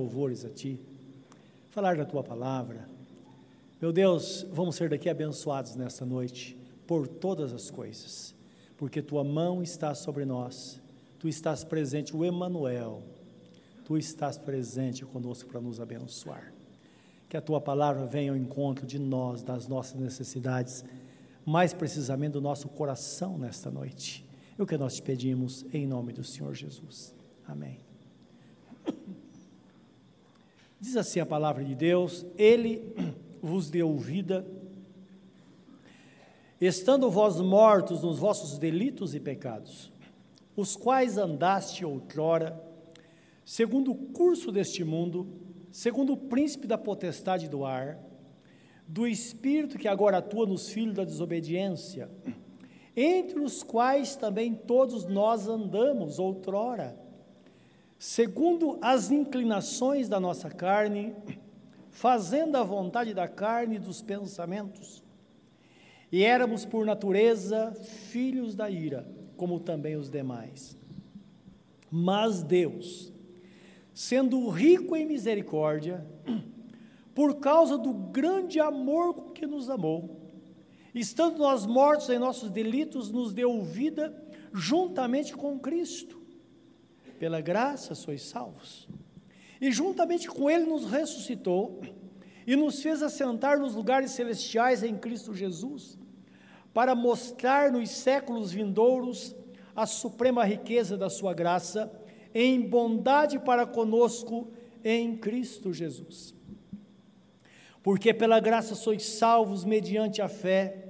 louvores a Ti, falar da Tua palavra. Meu Deus, vamos ser daqui abençoados nesta noite por todas as coisas, porque Tua mão está sobre nós, Tu estás presente, o Emanuel, Tu estás presente conosco para nos abençoar. Que a Tua palavra venha ao encontro de nós, das nossas necessidades, mais precisamente do nosso coração nesta noite. É o que nós te pedimos em nome do Senhor Jesus. Amém. Diz assim a palavra de Deus: Ele vos deu vida, estando vós mortos nos vossos delitos e pecados, os quais andaste outrora, segundo o curso deste mundo, segundo o príncipe da potestade do ar, do espírito que agora atua nos filhos da desobediência, entre os quais também todos nós andamos outrora segundo as inclinações da nossa carne, fazendo a vontade da carne e dos pensamentos. E éramos, por natureza, filhos da ira, como também os demais. Mas Deus, sendo rico em misericórdia, por causa do grande amor com que nos amou, estando nós mortos em nossos delitos, nos deu vida juntamente com Cristo pela graça sois salvos. E juntamente com Ele nos ressuscitou e nos fez assentar nos lugares celestiais em Cristo Jesus, para mostrar nos séculos vindouros a suprema riqueza da Sua graça, em bondade para conosco em Cristo Jesus. Porque pela graça sois salvos mediante a fé.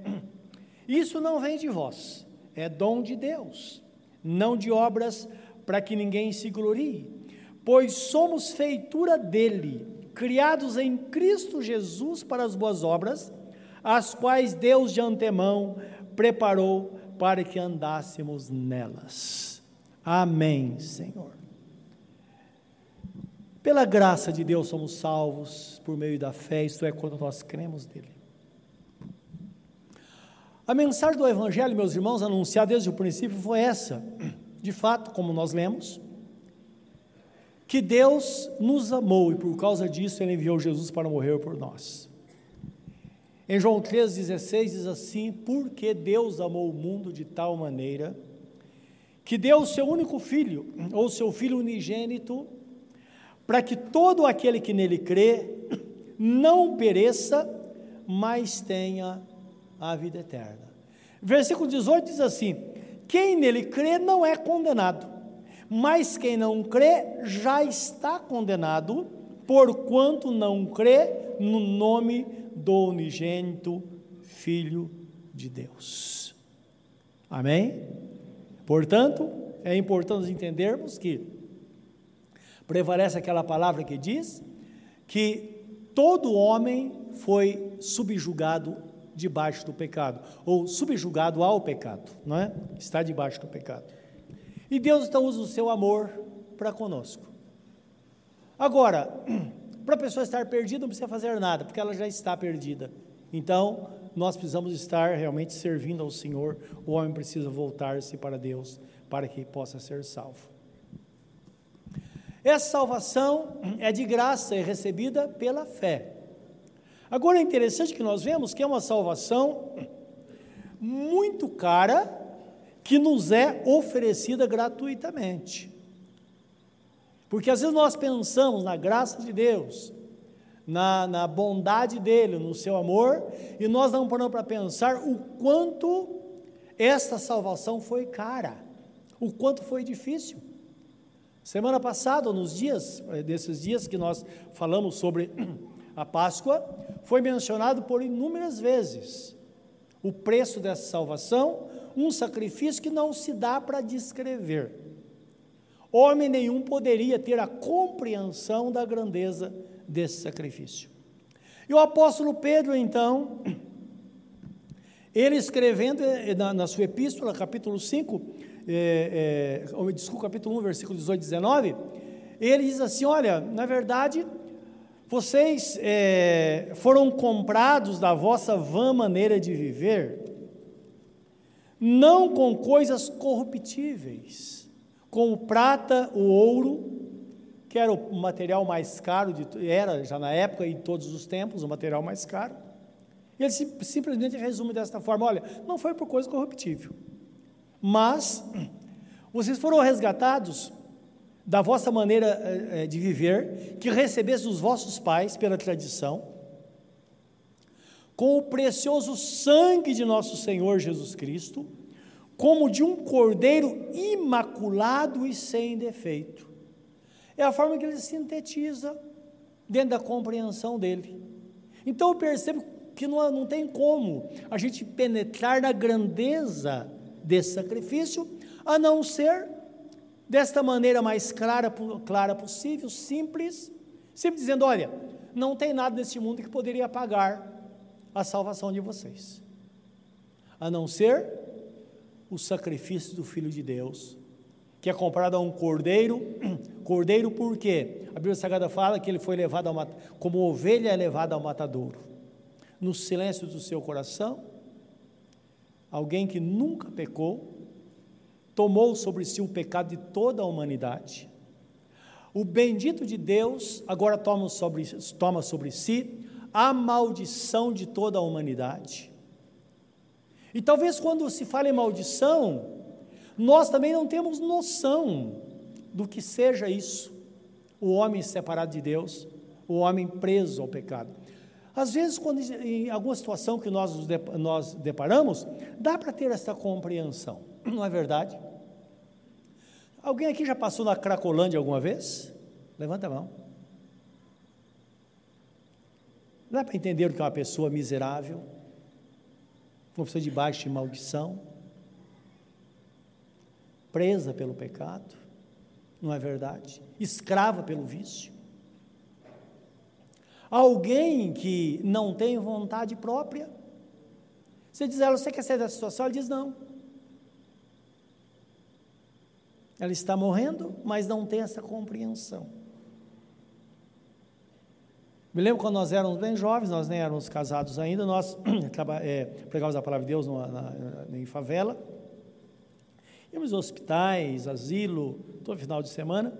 Isso não vem de vós, é dom de Deus, não de obras, para que ninguém se glorie, pois somos feitura dele, criados em Cristo Jesus para as boas obras, as quais Deus de antemão preparou para que andássemos nelas. Amém, Senhor. Pela graça de Deus somos salvos por meio da fé, isto é, quando nós cremos nele. A mensagem do Evangelho, meus irmãos, anunciada desde o princípio foi essa de fato, como nós lemos, que Deus nos amou e por causa disso Ele enviou Jesus para morrer por nós. Em João 3,16 diz assim: Porque Deus amou o mundo de tal maneira que deu o seu único filho, ou seu filho unigênito, para que todo aquele que nele crê não pereça, mas tenha a vida eterna. Versículo 18 diz assim: quem nele crê não é condenado, mas quem não crê já está condenado, porquanto não crê no nome do unigênito Filho de Deus. Amém? Portanto, é importante entendermos que prevalece aquela palavra que diz que todo homem foi subjugado debaixo do pecado, ou subjugado ao pecado, não é? Está debaixo do pecado. E Deus então usa o seu amor para conosco. Agora, para a pessoa estar perdida, não precisa fazer nada, porque ela já está perdida. Então, nós precisamos estar realmente servindo ao Senhor. O homem precisa voltar-se para Deus para que possa ser salvo. Essa salvação é de graça e recebida pela fé. Agora é interessante que nós vemos que é uma salvação muito cara que nos é oferecida gratuitamente. Porque às vezes nós pensamos na graça de Deus, na, na bondade dele, no seu amor, e nós não paramos para pensar o quanto esta salvação foi cara, o quanto foi difícil. Semana passada, nos dias, desses dias que nós falamos sobre a Páscoa, foi mencionado por inúmeras vezes. O preço dessa salvação, um sacrifício que não se dá para descrever. Homem nenhum poderia ter a compreensão da grandeza desse sacrifício. E o apóstolo Pedro, então, ele escrevendo eh, na, na sua epístola, capítulo 5, é, é, desculpa, capítulo 1, versículo 18 e 19, ele diz assim: Olha, na verdade, vocês é, foram comprados da vossa vã maneira de viver, não com coisas corruptíveis, como prata ou ouro, que era o material mais caro, de, era já na época e em todos os tempos o material mais caro. E ele simplesmente resume desta forma: olha, não foi por coisa corruptível, mas vocês foram resgatados da vossa maneira eh, eh, de viver, que recebesse dos vossos pais pela tradição, com o precioso sangue de nosso Senhor Jesus Cristo, como de um cordeiro imaculado e sem defeito. É a forma que ele sintetiza dentro da compreensão dele. Então eu percebo que não, não tem como a gente penetrar na grandeza desse sacrifício, a não ser desta maneira mais clara, clara possível, simples, sempre dizendo: olha, não tem nada neste mundo que poderia pagar a salvação de vocês, a não ser o sacrifício do Filho de Deus, que é comparado a um cordeiro. Cordeiro por quê? A Bíblia Sagrada fala que ele foi levado ao como ovelha é levada ao matadouro. No silêncio do seu coração, alguém que nunca pecou, tomou sobre si o pecado de toda a humanidade. O bendito de Deus agora toma sobre, toma sobre si a maldição de toda a humanidade. E talvez quando se fala em maldição, nós também não temos noção do que seja isso, o homem separado de Deus, o homem preso ao pecado. Às vezes, quando em alguma situação que nós nós deparamos, dá para ter essa compreensão, não é verdade? Alguém aqui já passou na Cracolândia alguma vez? Levanta a mão. Dá para entender o que é uma pessoa miserável, uma pessoa debaixo de maldição, presa pelo pecado, não é verdade? Escrava pelo vício. Alguém que não tem vontade própria. Você diz a ela, você quer sair dessa situação? Ela diz não. Ela está morrendo, mas não tem essa compreensão. Me lembro quando nós éramos bem jovens, nós nem éramos casados ainda, nós é, pregávamos a palavra de Deus numa, na, em favela, íamos hospitais, asilo, todo final de semana,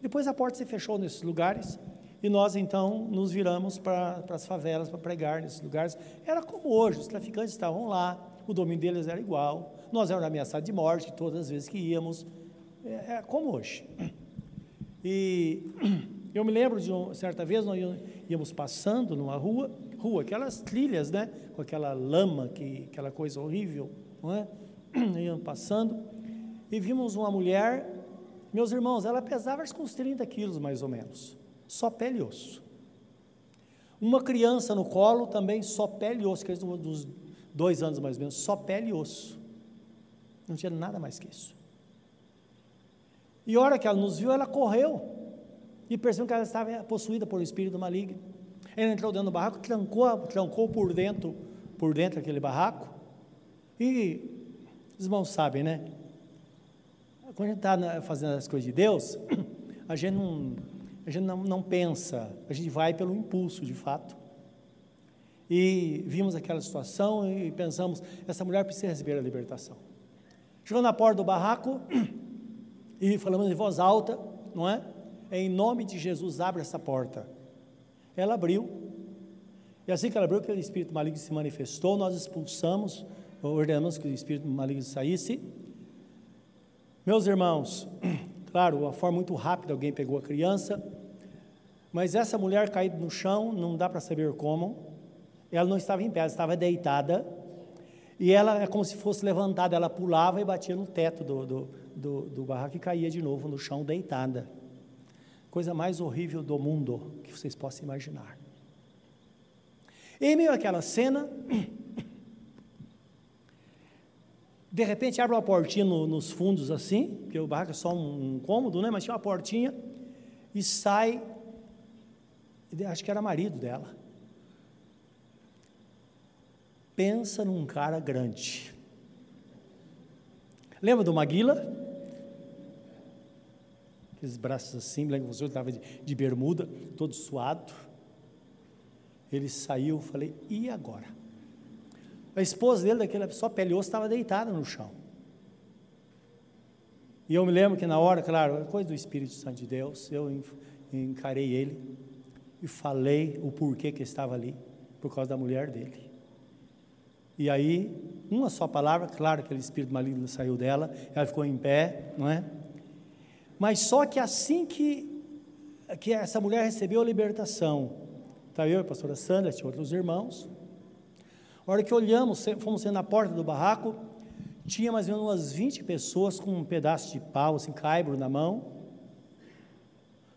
depois a porta se fechou nesses lugares, e nós então nos viramos para as favelas para pregar nesses lugares. Era como hoje, os traficantes estavam lá, o domínio deles era igual, nós éramos ameaçados de morte todas as vezes que íamos, é, é como hoje. E eu me lembro de uma certa vez, nós íamos passando numa rua, rua, aquelas trilhas, né, com aquela lama, que, aquela coisa horrível, não é? Íamos passando e vimos uma mulher, meus irmãos, ela pesava uns 30 quilos mais ou menos, só pele e osso. Uma criança no colo também só pele e osso, que é dos dois anos mais ou menos, só pele e osso. Não tinha nada mais que isso. E a hora que ela nos viu, ela correu e percebeu que ela estava possuída por um espírito maligno. Ela entrou dentro do barraco, trancou, trancou por dentro, por dentro aquele barraco. E os irmãos sabem, né? Quando a gente está fazendo as coisas de Deus, a gente, não, a gente não, não pensa, a gente vai pelo impulso, de fato. E vimos aquela situação e pensamos, essa mulher precisa receber a libertação. Chegou na porta do barraco, e falamos em voz alta, não é? Em nome de Jesus, abre essa porta. Ela abriu, e assim que ela abriu, aquele espírito maligno se manifestou, nós expulsamos, ordenamos que o espírito maligno saísse. Meus irmãos, claro, uma forma muito rápida, alguém pegou a criança, mas essa mulher caída no chão, não dá para saber como, ela não estava em pé, ela estava deitada, e ela é como se fosse levantada, ela pulava e batia no teto do, do do, do barraco e caía de novo no chão deitada. Coisa mais horrível do mundo que vocês possam imaginar. Em meio àquela cena, de repente abre uma portinha no, nos fundos assim, porque o barraco é só um, um cômodo, né? Mas tinha uma portinha e sai, acho que era marido dela. Pensa num cara grande. Lembra do Maguila? Aqueles braços assim, lembra que senhor estava de, de bermuda, todo suado. Ele saiu, falei, e agora? A esposa dele, daquela só pele osso, estava deitada no chão. E eu me lembro que na hora, claro, coisa do Espírito Santo de Deus, eu encarei ele e falei o porquê que estava ali, por causa da mulher dele. E aí, uma só palavra, claro, aquele espírito maligno saiu dela, ela ficou em pé, não é? Mas só que assim que, que essa mulher recebeu a libertação, tá eu a pastora Sandra, tinha outros irmãos, a hora que olhamos, fomos na porta do barraco, tinha mais ou menos umas 20 pessoas com um pedaço de pau, assim, caibro na mão,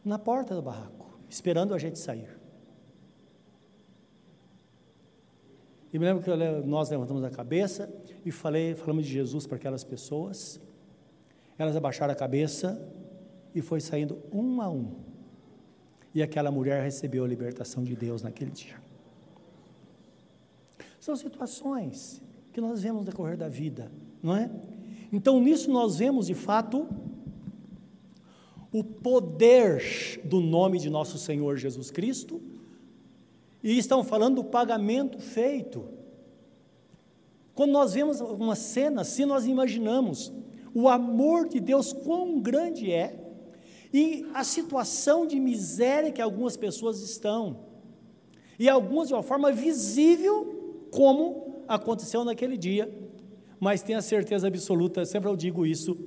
na porta do barraco, esperando a gente sair. E me lembro que nós levantamos a cabeça e falei, falamos de Jesus para aquelas pessoas. Elas abaixaram a cabeça e foi saindo um a um. E aquela mulher recebeu a libertação de Deus naquele dia. São situações que nós vemos no decorrer da vida, não é? Então nisso nós vemos de fato o poder do nome de nosso Senhor Jesus Cristo e estão falando do pagamento feito. Quando nós vemos uma cena assim, nós imaginamos o amor de Deus quão grande é e a situação de miséria que algumas pessoas estão. E algumas de uma forma visível, como aconteceu naquele dia. Mas tenha certeza absoluta, sempre eu digo isso,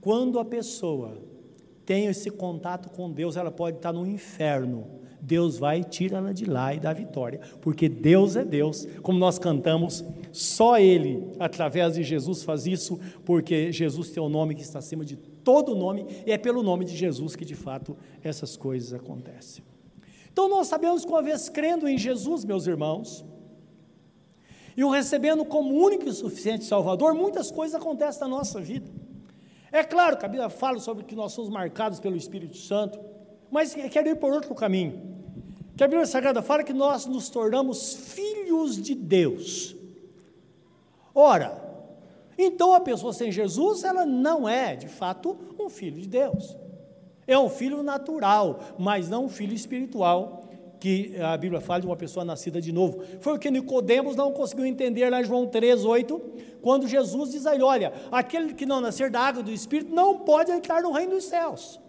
quando a pessoa tem esse contato com Deus, ela pode estar no inferno, Deus vai tirar ela de lá e dá vitória, porque Deus é Deus, como nós cantamos, só Ele, através de Jesus, faz isso, porque Jesus tem o nome que está acima de todo nome, e é pelo nome de Jesus que de fato essas coisas acontecem. Então nós sabemos que uma vez crendo em Jesus, meus irmãos, e o recebendo como único e suficiente Salvador, muitas coisas acontecem na nossa vida. É claro que a Bíblia fala sobre que nós somos marcados pelo Espírito Santo, mas quero ir por outro caminho. Que a Bíblia Sagrada fala que nós nos tornamos filhos de Deus. Ora, então a pessoa sem Jesus, ela não é, de fato, um filho de Deus. É um filho natural, mas não um filho espiritual, que a Bíblia fala de uma pessoa nascida de novo. Foi o que Nicodemos não conseguiu entender lá em João 3, 8, quando Jesus diz a ele: olha, aquele que não nascer da água do Espírito não pode entrar no reino dos céus.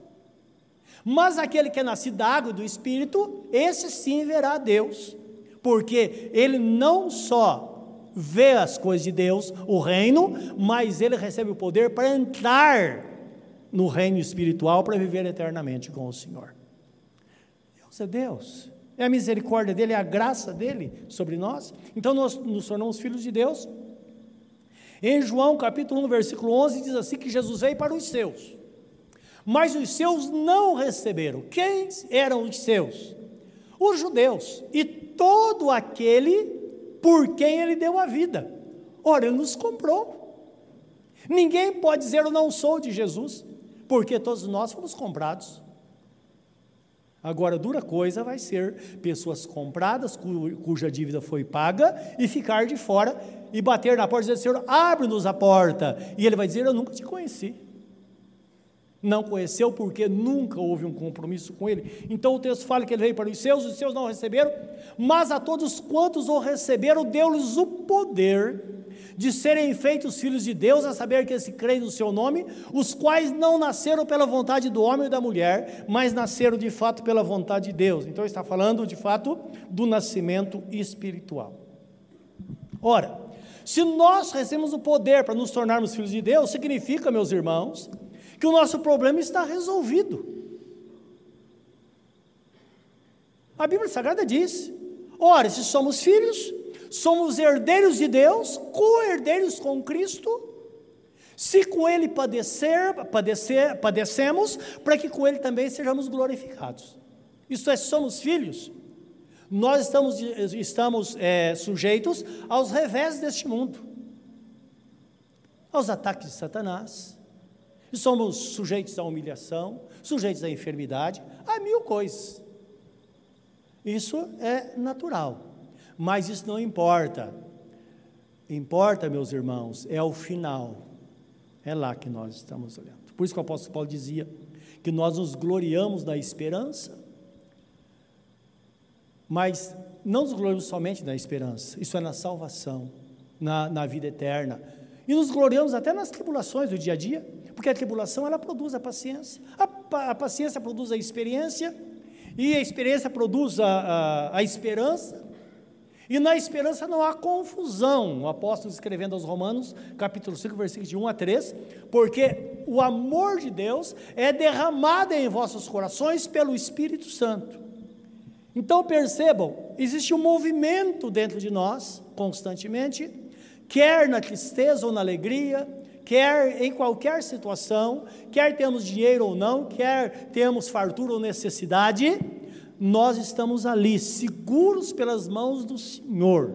Mas aquele que é nascido da água e do Espírito, esse sim verá Deus, porque ele não só vê as coisas de Deus, o reino, mas ele recebe o poder para entrar no reino espiritual para viver eternamente com o Senhor. Deus é Deus, é a misericórdia dele, é a graça dele sobre nós. Então nós nos tornamos filhos de Deus. Em João capítulo 1, versículo 11, diz assim: que Jesus veio para os seus mas os seus não receberam. Quem eram os seus? Os judeus e todo aquele por quem ele deu a vida. Ora, ele nos comprou. Ninguém pode dizer eu não sou de Jesus, porque todos nós fomos comprados. Agora, dura coisa vai ser pessoas compradas, cuja dívida foi paga, e ficar de fora e bater na porta e dizer: Senhor, abre-nos a porta. E ele vai dizer: Eu nunca te conheci não conheceu porque nunca houve um compromisso com ele. Então o texto fala que ele veio para os seus, os seus não receberam, mas a todos quantos o receberam, deu-lhes o poder de serem feitos filhos de Deus, a saber que se creem no seu nome, os quais não nasceram pela vontade do homem e da mulher, mas nasceram de fato pela vontade de Deus. Então está falando de fato do nascimento espiritual. Ora, se nós recebemos o poder para nos tornarmos filhos de Deus, significa, meus irmãos, que o nosso problema está resolvido. A Bíblia Sagrada diz: ora, se somos filhos, somos herdeiros de Deus, co-herdeiros com Cristo, se com Ele padecer, padecer, padecemos, para que com Ele também sejamos glorificados. Isto é, somos filhos, nós estamos, estamos é, sujeitos aos revés deste mundo, aos ataques de Satanás, somos sujeitos à humilhação, sujeitos à enfermidade, a mil coisas. Isso é natural, mas isso não importa. Importa, meus irmãos, é o final. É lá que nós estamos olhando. Por isso que o apóstolo Paulo dizia que nós nos gloriamos na esperança, mas não nos gloriamos somente na esperança, isso é na salvação, na, na vida eterna. E nos gloriamos até nas tribulações do dia a dia, Porque a tribulação ela produz a paciência. A, a paciência produz a experiência, e a experiência produz a, a, a esperança. E na esperança não há confusão. O apóstolo escrevendo aos Romanos, capítulo 5, versículos de 1 a 3, porque o amor de Deus é derramado em vossos corações pelo Espírito Santo. Então percebam, existe um movimento dentro de nós, constantemente, quer na tristeza ou na alegria, quer em qualquer situação, quer temos dinheiro ou não, quer temos fartura ou necessidade, nós estamos ali, seguros pelas mãos do Senhor.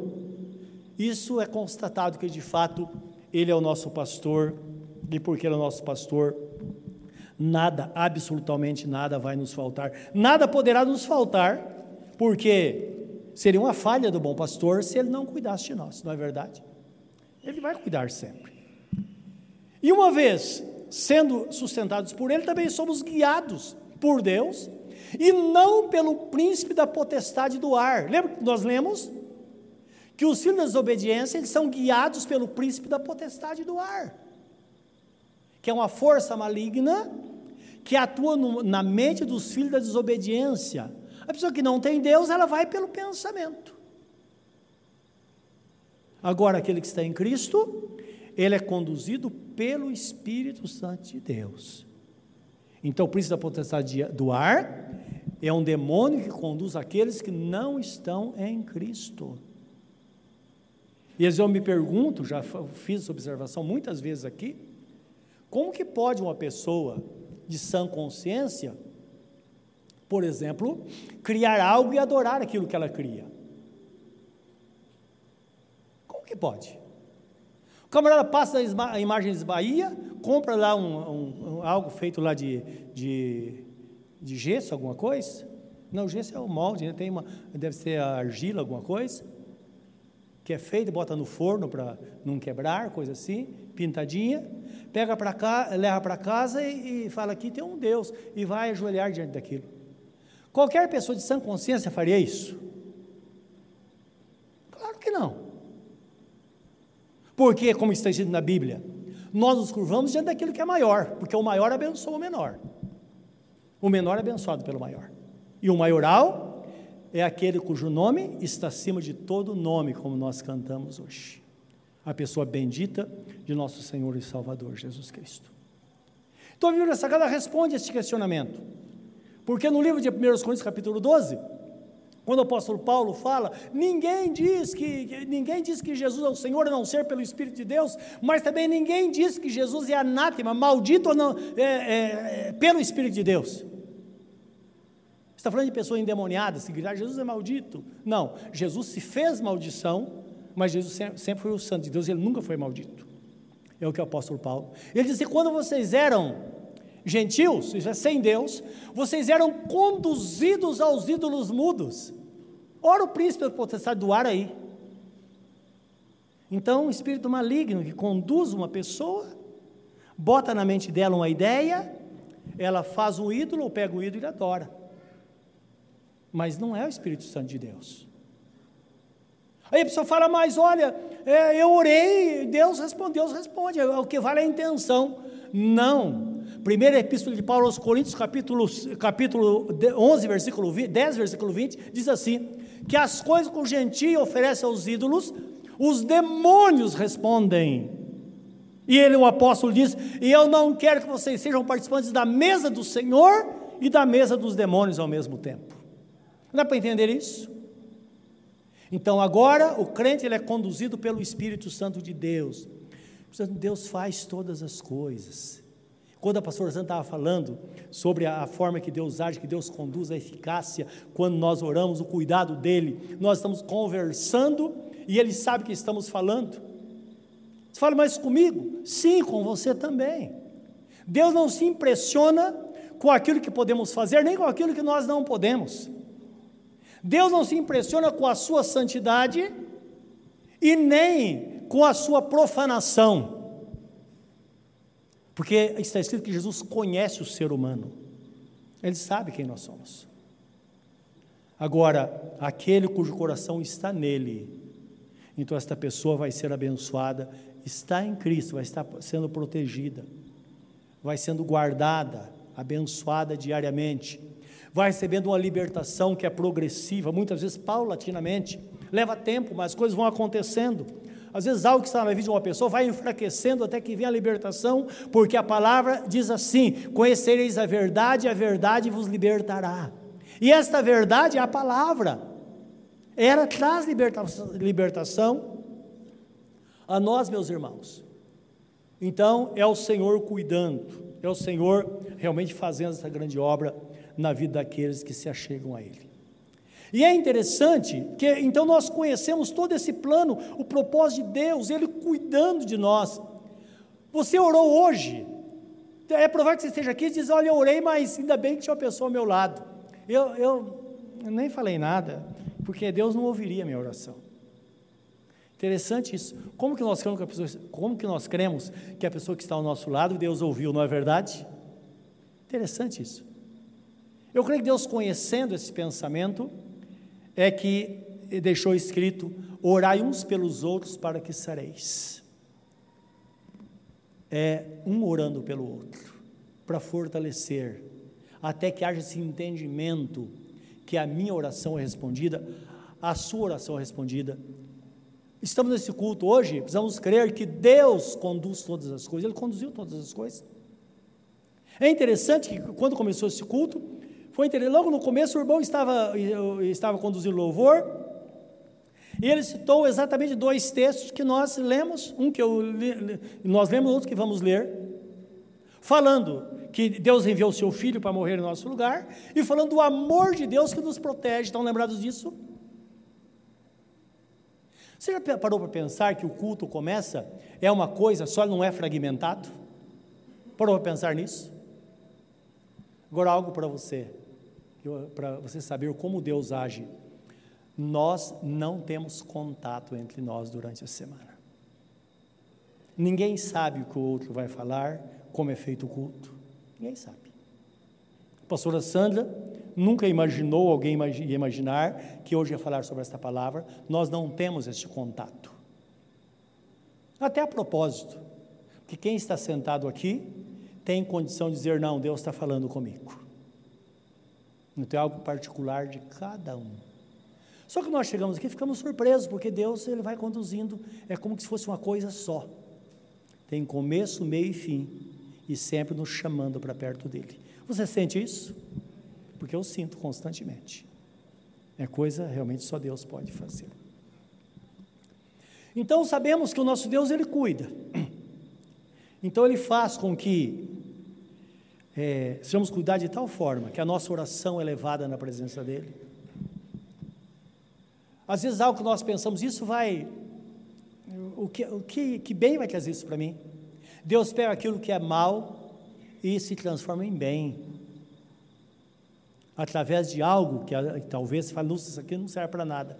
Isso é constatado que de fato Ele é o nosso pastor, e porque Ele é o nosso pastor, nada, absolutamente nada vai nos faltar, nada poderá nos faltar, porque seria uma falha do bom pastor se ele não cuidasse de nós, não é verdade? Ele vai cuidar sempre. E uma vez sendo sustentados por Ele, também somos guiados por Deus e não pelo príncipe da potestade do ar. Lembra que nós lemos? Que os filhos da desobediência eles são guiados pelo príncipe da potestade do ar, que é uma força maligna que atua no, na mente dos filhos da desobediência. A pessoa que não tem Deus, ela vai pelo pensamento. Agora, aquele que está em Cristo, ele é conduzido pelo Espírito Santo de Deus. Então, o príncipe da potestade do ar é um demônio que conduz aqueles que não estão em Cristo. E eu me pergunto, já fiz essa observação muitas vezes aqui, como que pode uma pessoa de sã consciência, por exemplo, criar algo e adorar aquilo que ela cria? Como que pode? O camarada passa a imagem de Bahia, compra lá um, um, algo feito lá de, de, de, gesso, alguma coisa. Não, gesso é o molde, né? Tem uma, deve ser argila, alguma coisa, que é feito, bota no forno para não quebrar, coisa assim, pintadinha. Pega para cá, leva para casa e, e fala: aqui tem um Deus, e vai ajoelhar diante daquilo. Qualquer pessoa de sã consciência faria isso? Claro que não. Porque, como está escrito na Bíblia, nós nos curvamos diante daquilo que é maior, porque o maior abençoa o menor. O menor é abençoado pelo maior. E o maioral é aquele cujo nome está acima de todo nome, como nós cantamos hoje. A pessoa bendita de nosso Senhor e Salvador Jesus Cristo. Então a Bíblia Sagrada responde a esse questionamento. Porque no livro de 1 Coríntios, capítulo 12, quando o apóstolo Paulo fala, ninguém diz que ninguém diz que Jesus é o Senhor a não ser pelo Espírito de Deus, mas também ninguém diz que Jesus é anátema, maldito não, é, é, é, pelo Espírito de Deus. está falando de pessoas endemoniadas, que gritar Jesus é maldito. Não, Jesus se fez maldição, mas Jesus sempre foi o santo de Deus, ele nunca foi maldito. É o que o apóstolo Paulo. Ele diz que quando vocês eram gentios, isso é sem Deus, vocês eram conduzidos aos ídolos mudos. Ora o príncipe da potestade do ar aí. Então, um espírito maligno que conduz uma pessoa, bota na mente dela uma ideia, ela faz um ídolo, ou pega o ídolo e adora. Mas não é o Espírito Santo de Deus. Aí a pessoa fala, mas olha, é, eu orei, Deus respondeu, Deus responde, o que vale é a intenção. Não. Primeira epístola de Paulo aos Coríntios, capítulo, capítulo 11, versículo 20, 10, versículo 20, diz assim: que as coisas que o gentio oferece aos ídolos, os demônios respondem. E ele, o apóstolo, diz: E eu não quero que vocês sejam participantes da mesa do Senhor e da mesa dos demônios ao mesmo tempo. Dá para entender isso? Então, agora, o crente ele é conduzido pelo Espírito Santo de Deus. Deus faz todas as coisas. Quando a pastora Santa estava falando sobre a, forma que Deus age, que Deus conduz, a eficácia, quando nós oramos, o cuidado dele, nós estamos conversando e ele sabe que estamos falando. Você fala, mas comigo? Sim, com você também. Deus não se impressiona com aquilo que podemos fazer, nem com aquilo que nós não podemos. Deus não se impressiona com a sua santidade e nem com a sua profanação. Porque está escrito que Jesus conhece o ser humano, ele sabe quem nós somos. Agora, aquele cujo coração está nele, então esta pessoa vai ser abençoada, está em Cristo, vai estar sendo protegida, vai sendo guardada, abençoada diariamente, vai recebendo uma libertação que é progressiva, muitas vezes paulatinamente, leva tempo, mas as coisas vão acontecendo. Às vezes algo que está na vida de uma pessoa vai enfraquecendo até que venha a libertação, porque a palavra diz assim: Conhecereis a verdade, a verdade vos libertará. E esta verdade é a palavra. Ela traz libertação a nós, meus irmãos. Então, é o Senhor cuidando, é o Senhor realmente fazendo essa grande obra na vida daqueles que se achegam a Ele. E é interessante que então nós conhecemos todo esse plano, o propósito de Deus, Ele cuidando de nós. Você orou hoje, é provável que você esteja aqui e diz: Olha, eu orei, mas ainda bem que tinha uma pessoa ao meu lado. Eu, eu, eu nem falei nada, porque Deus não ouviria a minha oração. Interessante isso. Como que nós cremos que a pessoa, como que nós cremos que a pessoa que está ao nosso lado Deus ouviu, não é verdade? Interessante isso. Eu creio que Deus conhecendo esse pensamento é que deixou escrito: orai uns pelos outros para que sareis. É um orando pelo outro, para fortalecer, até que haja esse entendimento que a minha oração é respondida, a sua oração é respondida Estamos nesse culto hoje, precisamos crer que Deus conduz todas as coisas, Ele conduziu todas as coisas. É interessante que quando começou esse culto, foi interessante, logo no começo o irmão estava, estava conduzindo louvor, e ele citou exatamente dois textos que nós lemos, um que eu nós lemos, outro que vamos ler, falando que Deus enviou o seu filho para morrer em nosso lugar, e falando do amor de Deus que nos protege. Estão lembrados disso? Você já parou para pensar que o culto começa, é uma coisa, só não é fragmentado? Parou para pensar nisso? Agora, algo para você, para você saber como Deus age. Nós não temos contato entre nós durante a semana. Ninguém sabe o que o outro vai falar, como é feito o culto. Ninguém sabe. A pastora Sandra nunca imaginou, alguém ia imaginar que hoje ia falar sobre esta palavra, nós não temos este contato. Até a propósito, que quem está sentado aqui tem condição de dizer: não, Deus está falando comigo. Então é algo particular de cada um. Só que nós chegamos aqui e ficamos surpresos, porque Deus ele vai conduzindo, é como se fosse uma coisa só. Tem começo, meio e fim, e sempre nos chamando para perto dele. Você sente isso? porque eu sinto constantemente. É coisa realmente só Deus pode fazer. Então sabemos que o nosso Deus ele cuida. Então ele faz com que é, sejamos cuidar de tal forma que a nossa oração é levada na presença dele. Às vezes algo que nós pensamos, isso vai, o que, o que, que bem vai trazer isso para mim? Deus pega aquilo que é mal e se transforma em bem através de algo que, talvez fale, nossa, isso aqui não serve para nada.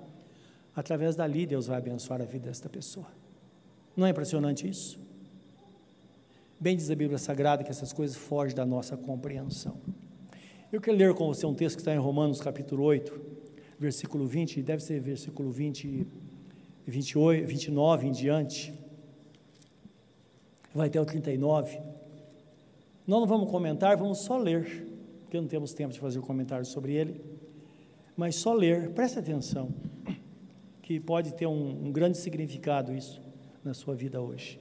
Através dali, Deus vai abençoar a vida desta pessoa. Não é impressionante isso? Bem diz a Bíblia Sagrada que essas coisas fogem da nossa compreensão. Eu quero ler com você um texto que está em Romanos capítulo 8, versículo 20, deve ser versículo 20, 28, 29 em diante. Vai até o 39. Nós não vamos comentar, vamos só ler porque não temos tempo de fazer um comentário sobre ele, mas só ler, preste atenção, que pode ter um, um grande significado isso na sua vida hoje.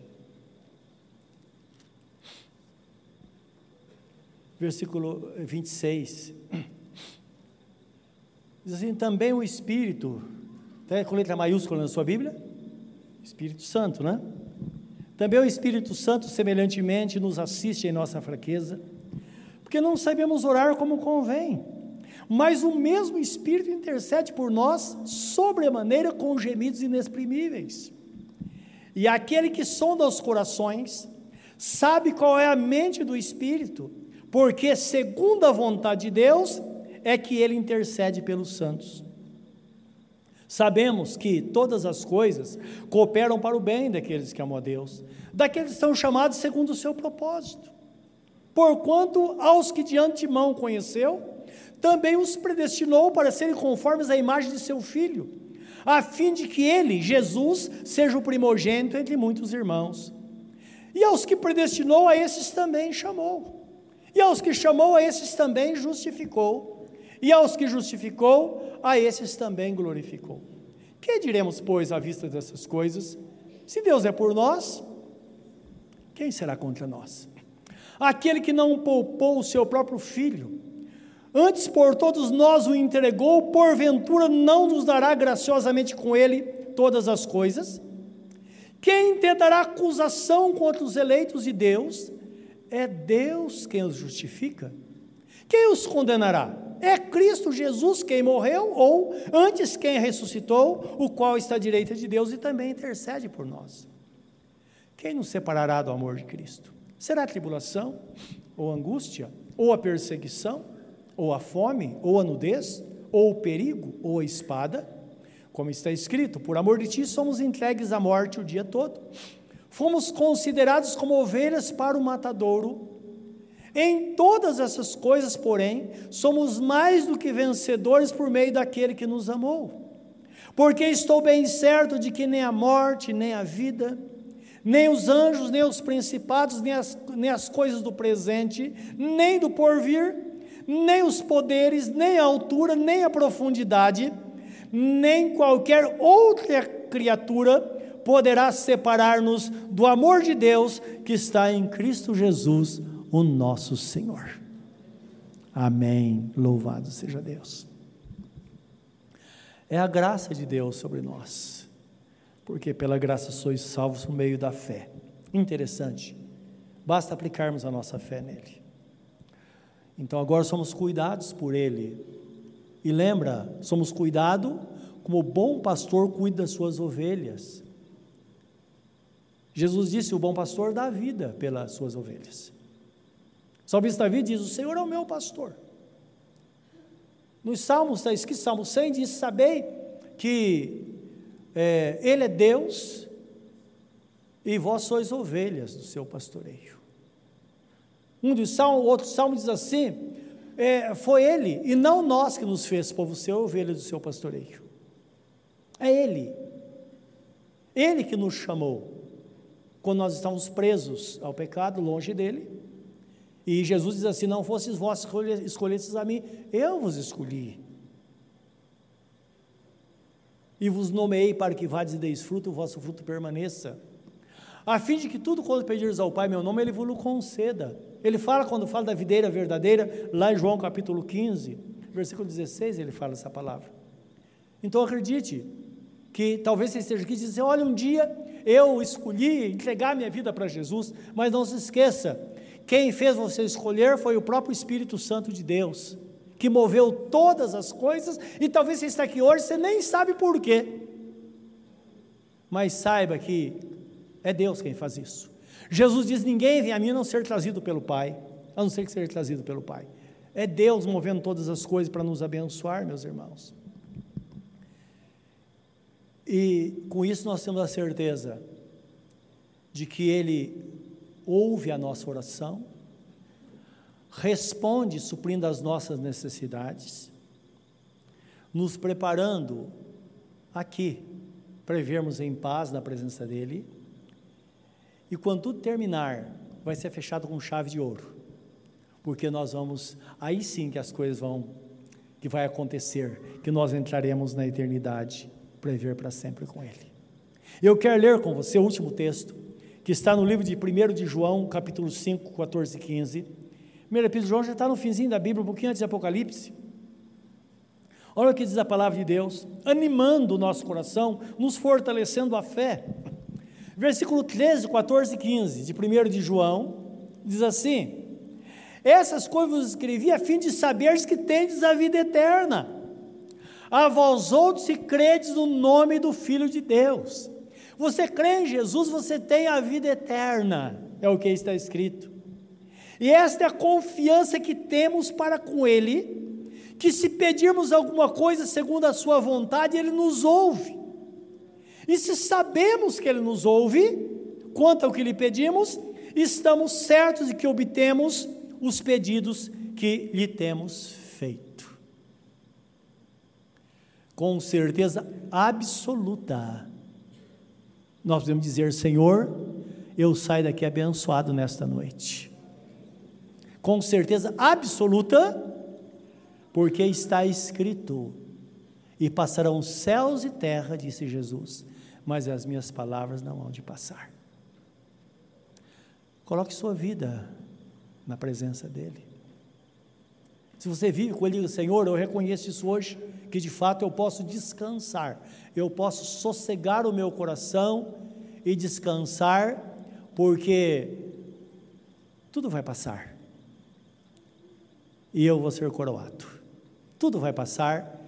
Versículo 26. Diz assim: também o Espírito, tá com letra maiúscula na sua Bíblia? Espírito Santo, né? Também o Espírito Santo, semelhantemente, nos assiste em nossa fraqueza porque não sabemos orar como convém. Mas o mesmo Espírito intercede por nós sobremaneira com gemidos inexprimíveis. E aquele que sonda os corações sabe qual é a mente do Espírito, porque segundo a vontade de Deus é que ele intercede pelos santos. Sabemos que todas as coisas cooperam para o bem daqueles que amam a Deus, daqueles que são chamados segundo o seu propósito. Porquanto aos que de antemão conheceu, também os predestinou para serem conformes à imagem de seu filho, a fim de que ele, Jesus, seja o primogênito entre muitos irmãos. E aos que predestinou, a esses também chamou. E aos que chamou, a esses também justificou. E aos que justificou, a esses também glorificou. Que diremos, pois, à vista dessas coisas? Se Deus é por nós, quem será contra nós? Aquele que não poupou o seu próprio filho, antes por todos nós o entregou, porventura não nos dará graciosamente com ele todas as coisas? Quem tentará acusação contra os eleitos de Deus? É Deus quem os justifica. Quem os condenará? É Cristo Jesus quem morreu, ou antes quem ressuscitou, o qual está à direita de Deus e também intercede por nós. Quem nos separará do amor de Cristo? Será a tribulação, ou a angústia, ou a perseguição, ou a fome, ou a nudez, ou o perigo, ou a espada? Como está escrito, por amor de ti somos entregues à morte o dia todo. Fomos considerados como ovelhas para o matadouro. Em todas essas coisas, porém, somos mais do que vencedores por meio daquele que nos amou. Porque estou bem certo de que nem a morte, nem a vida, nem os anjos, nem os principados, nem as, nem as coisas do presente, nem do porvir, nem os poderes, nem a altura, nem a profundidade, nem qualquer outra criatura poderá separar-nos do amor de Deus que está em Cristo Jesus, o nosso Senhor. Amém. Louvado seja Deus. É a graça de Deus sobre nós, porque pela graça sois salvos por meio da fé. Interessante, basta aplicarmos a nossa fé nele. Então agora somos cuidados por Ele e lembra, somos cuidados como o bom pastor cuida das suas ovelhas. Jesus disse: O bom pastor dá vida pelas suas ovelhas. O salmista Davi diz: O Senhor é o meu pastor. Nos Salmos está escrito, Salmo 100 diz: Sabei que é, Ele é Deus e vós sois ovelhas do seu pastoreio. Um dos salmos, outro salmo diz assim: é, foi Ele, e não nós que nos fez povo seu, ovelha do seu pastoreio. É Ele. Ele que nos chamou. Quando nós estamos presos ao pecado, longe dele. E Jesus diz assim: Não fostes vós que escolhestes a mim, eu vos escolhi. E vos nomeei para que vades e deis fruto, o vosso fruto permaneça. A fim de que tudo quando pedires ao Pai meu nome, Ele vos conceda. Ele fala, quando fala da videira verdadeira, lá em João capítulo 15, versículo 16, ele fala essa palavra. Então acredite, que talvez você esteja aqui diz olha, um dia eu escolhi entregar minha vida para Jesus, mas não se esqueça, quem fez você escolher foi o próprio Espírito Santo de Deus, que moveu todas as coisas, e talvez você está aqui hoje, você nem sabe por quê. Mas saiba que é Deus quem faz isso. Jesus diz: Ninguém vem a mim não ser trazido pelo Pai, a não ser que seja trazido pelo Pai. É Deus movendo todas as coisas para nos abençoar, meus irmãos. E com isso nós temos a certeza de que Ele ouve a nossa oração, responde suprindo as nossas necessidades, nos preparando aqui para vivermos em paz na presença dEle e quando tudo terminar, vai ser fechado com chave de ouro. Porque nós vamos, aí sim que as coisas vão, que vai acontecer, que nós entraremos na eternidade para viver para sempre com Ele. Eu quero ler com você o último texto, que está no livro de 1 de João, capítulo 5, 14 e 15. 1 epístola de João já está no finzinho da Bíblia, um pouquinho antes de Apocalipse. Olha o que diz a palavra de Deus, animando o nosso coração, nos fortalecendo a fé Versículo 13, 14 e 15 de 1 de João, diz assim: Essas coisas escrevi a fim de saberes que tendes a vida eterna. A vós outros se credes no nome do Filho de Deus. Você crê em Jesus, você tem a vida eterna, é o que está escrito. E esta é a confiança que temos para com Ele, que se pedirmos alguma coisa segundo a Sua vontade, Ele nos ouve. E se sabemos que Ele nos ouve, quanto ao que lhe pedimos, estamos certos de que obtemos os pedidos que lhe temos feito. Com certeza absoluta, nós podemos dizer: Senhor, eu saio daqui abençoado nesta noite. Com certeza absoluta, porque está escrito: e passarão céus e terra, disse Jesus, mas as minhas palavras não hão de passar. Coloque sua vida na presença dEle. Se você vive com Ele, Senhor, eu reconheço isso hoje, que de fato eu posso descansar, eu posso sossegar o meu coração e descansar, porque tudo vai passar e eu vou ser coroado. Tudo vai passar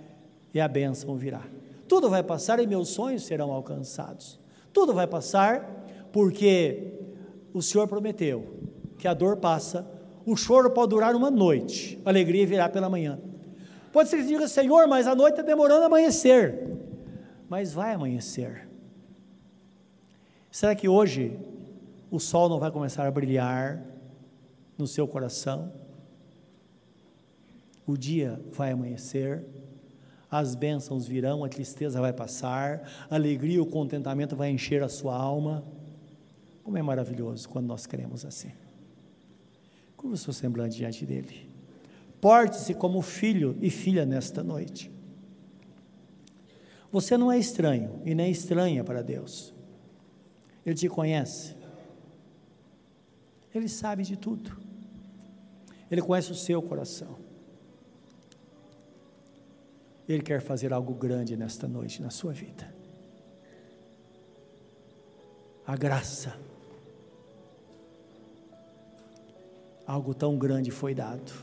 e a bênção virá. Tudo vai passar e meus sonhos serão alcançados. Tudo vai passar porque o Senhor prometeu que a dor passa, o choro pode durar uma noite, a alegria virá pela manhã. Pode ser que diga, Senhor, mas a noite está demorando a amanhecer. Mas vai amanhecer. Será que hoje o sol não vai começar a brilhar no seu coração? O dia vai amanhecer, as bênçãos virão, a tristeza vai passar, a alegria e o contentamento vai encher a sua alma. Como é maravilhoso quando nós queremos assim. Como o seu semblante diante dele. Porte-se como filho e filha nesta noite. Você não é estranho e nem estranha para Deus. Ele te conhece. Ele sabe de tudo. Ele conhece o seu coração. Ele quer fazer algo grande nesta noite na sua vida. A graça algo tão grande foi dado.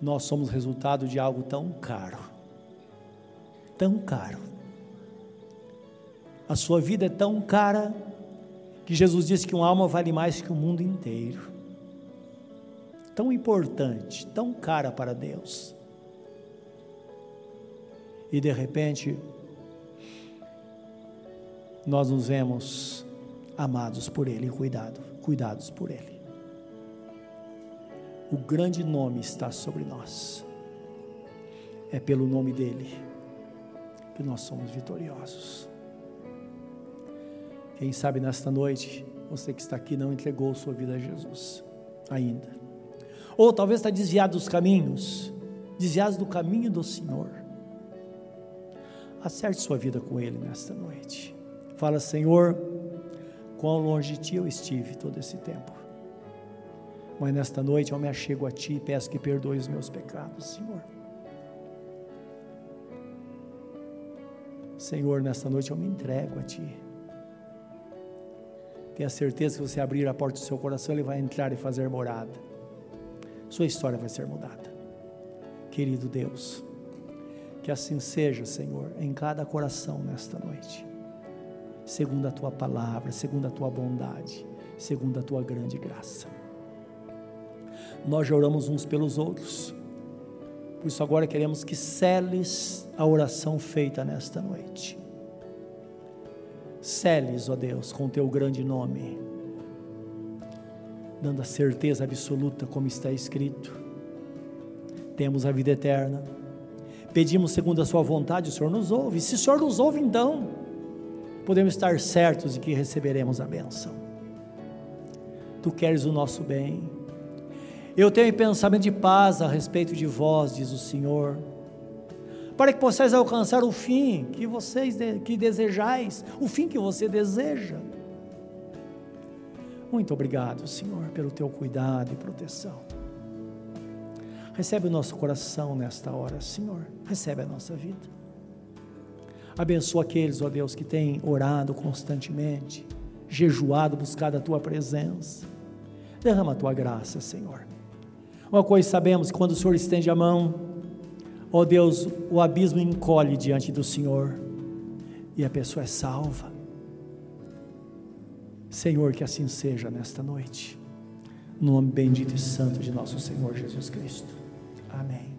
Nós somos resultado de algo tão caro, tão caro. A sua vida é tão cara que Jesus disse que uma alma vale mais que o mundo inteiro. Tão importante, tão cara para Deus. E de repente, nós nos vemos amados por Ele, cuidado, cuidados por Ele. O grande nome está sobre nós. É pelo nome dele que nós somos vitoriosos. Quem sabe nesta noite, você que está aqui não entregou sua vida a Jesus ainda. Ou talvez está desviado dos caminhos, desviado do caminho do Senhor. Acerte sua vida com Ele nesta noite. Fala, Senhor, quão longe de ti eu estive todo esse tempo. Mas nesta noite eu me achego a ti e peço que perdoe os meus pecados, Senhor. Senhor, nesta noite eu me entrego a ti. Tenha certeza que você abrir a porta do seu coração, ele vai entrar e fazer morada. Sua história vai ser mudada. Querido Deus, que assim seja, Senhor, em cada coração nesta noite segundo a tua palavra, segundo a tua bondade, segundo a tua grande graça. Nós já oramos uns pelos outros, por isso agora queremos que seles a oração feita nesta noite. Seles, ó Deus, com teu grande nome, dando a certeza absoluta, como está escrito. Temos a vida eterna. Pedimos segundo a Sua vontade, o Senhor nos ouve. Se o Senhor nos ouve, então, podemos estar certos de que receberemos a benção. Tu queres o nosso bem. Eu tenho pensamento de paz a respeito de vós, diz o Senhor, para que possais alcançar o fim que vocês que desejais, o fim que você deseja. Muito obrigado, Senhor, pelo teu cuidado e proteção. Recebe o nosso coração nesta hora, Senhor. Recebe a nossa vida. Abençoa aqueles, ó Deus, que têm orado constantemente, jejuado, buscado a tua presença. Derrama a tua graça, Senhor. Uma coisa sabemos: quando o Senhor estende a mão, ó Deus, o abismo encolhe diante do Senhor e a pessoa é salva. Senhor, que assim seja nesta noite. No nome bendito e santo de nosso Senhor Jesus Cristo. Amém.